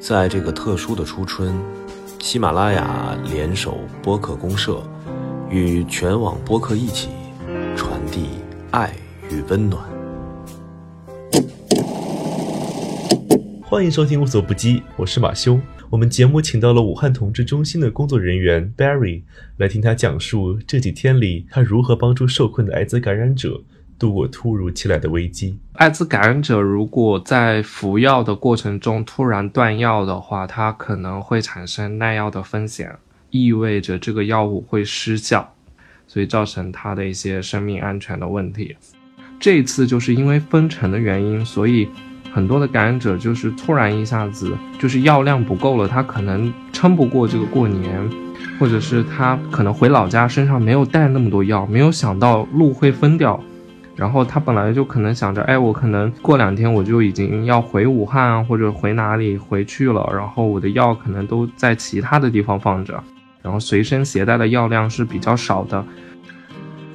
在这个特殊的初春，喜马拉雅联手播客公社，与全网播客一起传递爱与温暖。欢迎收听无所不击，我是马修。我们节目请到了武汉同志中心的工作人员 Barry 来听他讲述这几天里他如何帮助受困的艾滋感染者。度过突如其来的危机。艾滋感染者如果在服药的过程中突然断药的话，它可能会产生耐药的风险，意味着这个药物会失效，所以造成他的一些生命安全的问题。这次就是因为封城的原因，所以很多的感染者就是突然一下子就是药量不够了，他可能撑不过这个过年，或者是他可能回老家身上没有带那么多药，没有想到路会封掉。然后他本来就可能想着，哎，我可能过两天我就已经要回武汉或者回哪里回去了，然后我的药可能都在其他的地方放着，然后随身携带的药量是比较少的，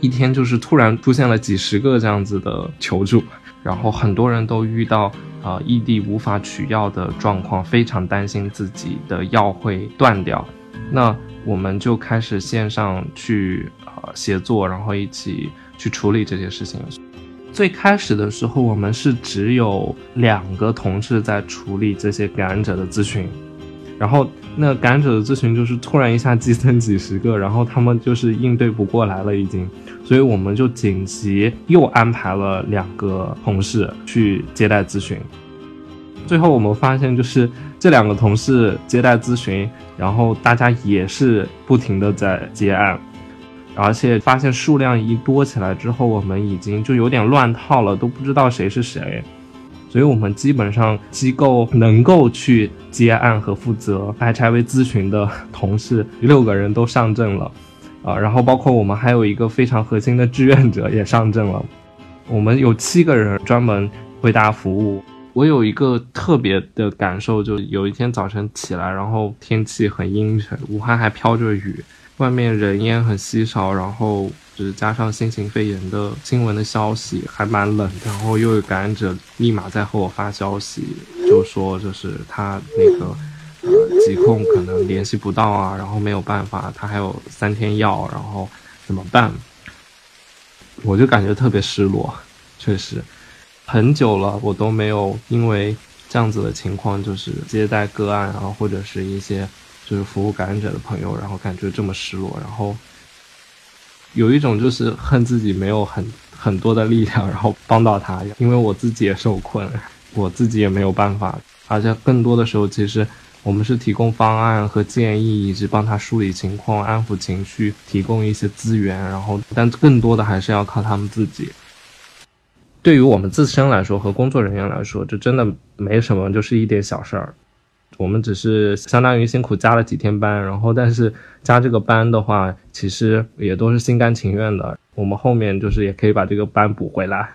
一天就是突然出现了几十个这样子的求助，然后很多人都遇到啊异地无法取药的状况，非常担心自己的药会断掉，那我们就开始线上去啊协作，然后一起。去处理这些事情。最开始的时候，我们是只有两个同事在处理这些感染者的咨询，然后那感染者的咨询就是突然一下激增几十个，然后他们就是应对不过来了已经，所以我们就紧急又安排了两个同事去接待咨询。最后我们发现，就是这两个同事接待咨询，然后大家也是不停的在接案。而且发现数量一多起来之后，我们已经就有点乱套了，都不知道谁是谁。所以，我们基本上机构能够去接案和负责 HIV 咨询的同事六个人都上阵了，啊，然后包括我们还有一个非常核心的志愿者也上阵了。我们有七个人专门为大家服务。我有一个特别的感受，就有一天早晨起来，然后天气很阴沉，武汉还飘着雨。外面人烟很稀少，然后就是加上新型肺炎的新闻的消息还蛮冷，然后又有感染者立马在和我发消息，就说就是他那个呃疾控可能联系不到啊，然后没有办法，他还有三天药，然后怎么办？我就感觉特别失落，确实很久了，我都没有因为这样子的情况就是接待个案啊，或者是一些。就是服务感染者的朋友，然后感觉这么失落，然后有一种就是恨自己没有很很多的力量，然后帮到他，因为我自己也受困，我自己也没有办法，而且更多的时候，其实我们是提供方案和建议，以及帮他梳理情况、安抚情绪，提供一些资源，然后但更多的还是要靠他们自己。对于我们自身来说和工作人员来说，这真的没什么，就是一点小事儿。我们只是相当于辛苦加了几天班，然后但是加这个班的话，其实也都是心甘情愿的。我们后面就是也可以把这个班补回来。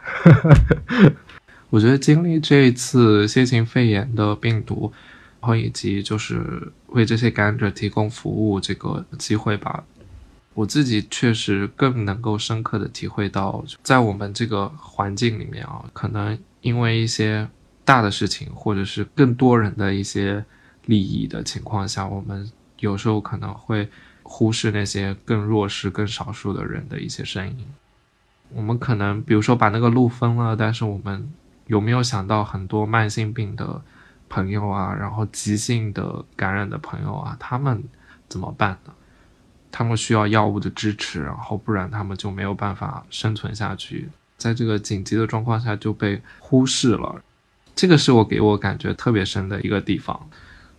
我觉得经历这一次新型肺炎的病毒，然后以及就是为这些感染者提供服务这个机会吧，我自己确实更能够深刻的体会到，在我们这个环境里面啊，可能因为一些。大的事情，或者是更多人的一些利益的情况下，我们有时候可能会忽视那些更弱势、更少数的人的一些声音。我们可能，比如说把那个路封了，但是我们有没有想到很多慢性病的朋友啊，然后急性的感染的朋友啊，他们怎么办呢？他们需要药物的支持，然后不然他们就没有办法生存下去，在这个紧急的状况下就被忽视了。这个是我给我感觉特别深的一个地方，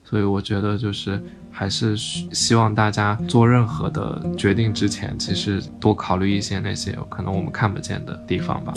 所以我觉得就是还是希望大家做任何的决定之前，其实多考虑一些那些可能我们看不见的地方吧。